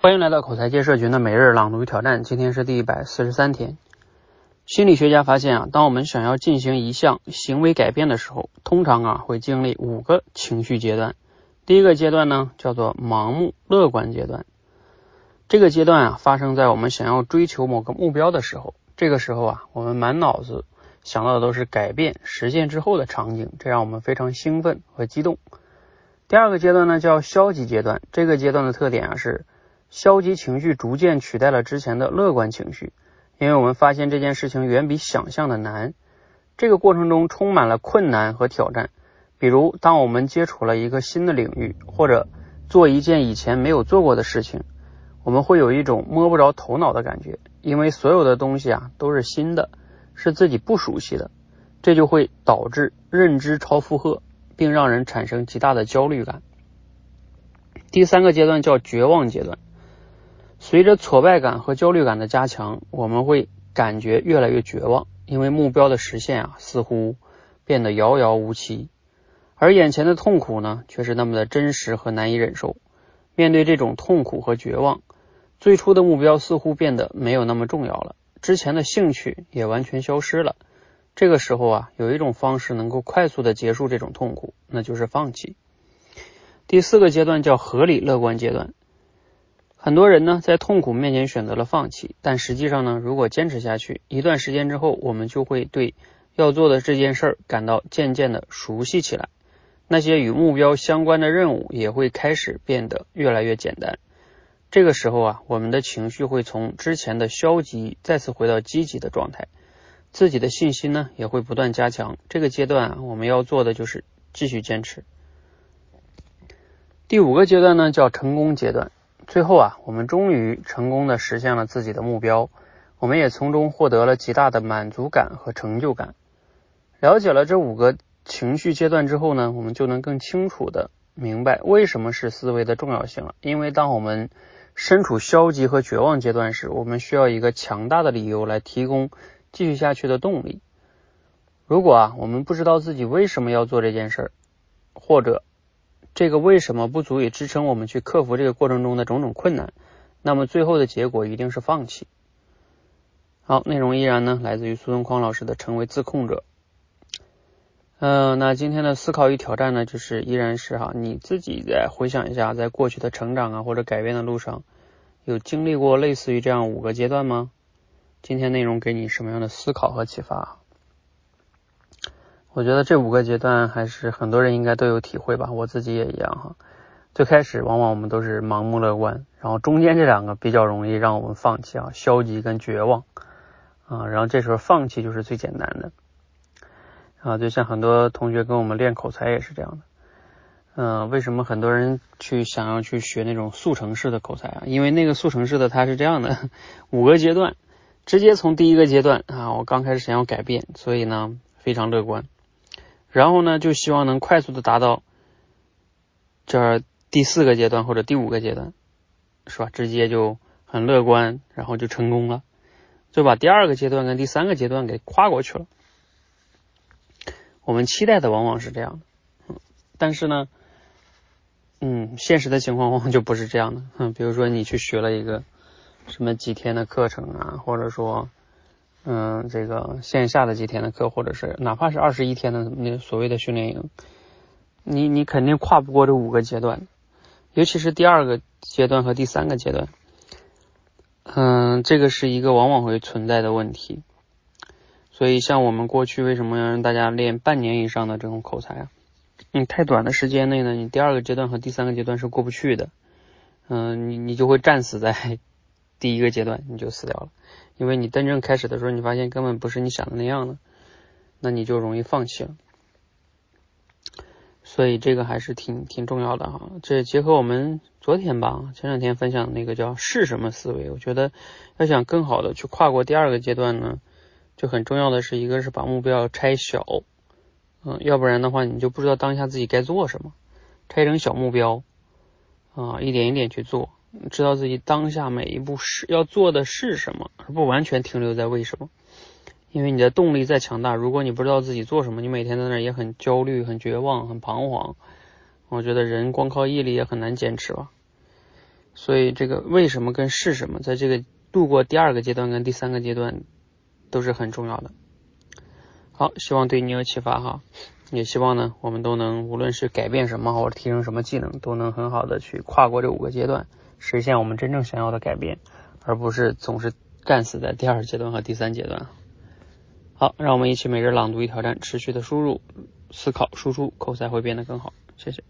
欢迎来到口才界社群的每日朗读挑战，今天是第一百四十三天。心理学家发现啊，当我们想要进行一项行为改变的时候，通常啊会经历五个情绪阶段。第一个阶段呢叫做盲目乐观阶段，这个阶段啊发生在我们想要追求某个目标的时候，这个时候啊我们满脑子想到的都是改变实现之后的场景，这让我们非常兴奋和激动。第二个阶段呢叫消极阶段，这个阶段的特点啊是。消极情绪逐渐取代了之前的乐观情绪，因为我们发现这件事情远比想象的难。这个过程中充满了困难和挑战，比如当我们接触了一个新的领域，或者做一件以前没有做过的事情，我们会有一种摸不着头脑的感觉，因为所有的东西啊都是新的，是自己不熟悉的，这就会导致认知超负荷，并让人产生极大的焦虑感。第三个阶段叫绝望阶段。随着挫败感和焦虑感的加强，我们会感觉越来越绝望，因为目标的实现啊似乎变得遥遥无期，而眼前的痛苦呢却是那么的真实和难以忍受。面对这种痛苦和绝望，最初的目标似乎变得没有那么重要了，之前的兴趣也完全消失了。这个时候啊，有一种方式能够快速的结束这种痛苦，那就是放弃。第四个阶段叫合理乐观阶段。很多人呢，在痛苦面前选择了放弃，但实际上呢，如果坚持下去，一段时间之后，我们就会对要做的这件事儿感到渐渐的熟悉起来。那些与目标相关的任务也会开始变得越来越简单。这个时候啊，我们的情绪会从之前的消极再次回到积极的状态，自己的信心呢也会不断加强。这个阶段啊，我们要做的就是继续坚持。第五个阶段呢，叫成功阶段。最后啊，我们终于成功的实现了自己的目标，我们也从中获得了极大的满足感和成就感。了解了这五个情绪阶段之后呢，我们就能更清楚的明白为什么是思维的重要性了。因为当我们身处消极和绝望阶段时，我们需要一个强大的理由来提供继续下去的动力。如果啊，我们不知道自己为什么要做这件事儿，或者这个为什么不足以支撑我们去克服这个过程中的种种困难？那么最后的结果一定是放弃。好，内容依然呢来自于苏东匡老师的《成为自控者》。嗯，那今天的思考与挑战呢，就是依然是哈，你自己再回想一下，在过去的成长啊或者改变的路上，有经历过类似于这样五个阶段吗？今天内容给你什么样的思考和启发？我觉得这五个阶段还是很多人应该都有体会吧，我自己也一样哈。最开始往往我们都是盲目乐观，然后中间这两个比较容易让我们放弃啊，消极跟绝望啊，然后这时候放弃就是最简单的啊。就像很多同学跟我们练口才也是这样的，嗯，为什么很多人去想要去学那种速成式的口才啊？因为那个速成式的它是这样的，五个阶段，直接从第一个阶段啊，我刚开始想要改变，所以呢非常乐观。然后呢，就希望能快速的达到这第四个阶段或者第五个阶段，是吧？直接就很乐观，然后就成功了，就把第二个阶段跟第三个阶段给跨过去了。我们期待的往往是这样的，但是呢，嗯，现实的情况往往就不是这样的。嗯，比如说你去学了一个什么几天的课程啊，或者说。嗯，这个线下的几天的课，或者是哪怕是二十一天的那所谓的训练营，你你肯定跨不过这五个阶段，尤其是第二个阶段和第三个阶段。嗯，这个是一个往往会存在的问题。所以，像我们过去为什么要让大家练半年以上的这种口才啊？你太短的时间内呢，你第二个阶段和第三个阶段是过不去的。嗯，你你就会战死在第一个阶段，你就死掉了。因为你真正开始的时候，你发现根本不是你想的那样的，那你就容易放弃了。所以这个还是挺挺重要的哈。这结合我们昨天吧，前两天分享的那个叫是什么思维，我觉得要想更好的去跨过第二个阶段呢，就很重要的是一个是把目标拆小，嗯，要不然的话你就不知道当下自己该做什么，拆成小目标啊，一点一点去做。知道自己当下每一步是要做的是什么，而不完全停留在为什么。因为你的动力再强大，如果你不知道自己做什么，你每天在那也很焦虑、很绝望、很彷徨。我觉得人光靠毅力也很难坚持吧。所以这个为什么跟是什么，在这个度过第二个阶段跟第三个阶段都是很重要的。好，希望对你有启发哈，也希望呢我们都能无论是改变什么或者提升什么技能，都能很好的去跨过这五个阶段，实现我们真正想要的改变，而不是总是战死在第二阶段和第三阶段。好，让我们一起每日朗读一挑战，持续的输入、思考、输出，口才会变得更好。谢谢。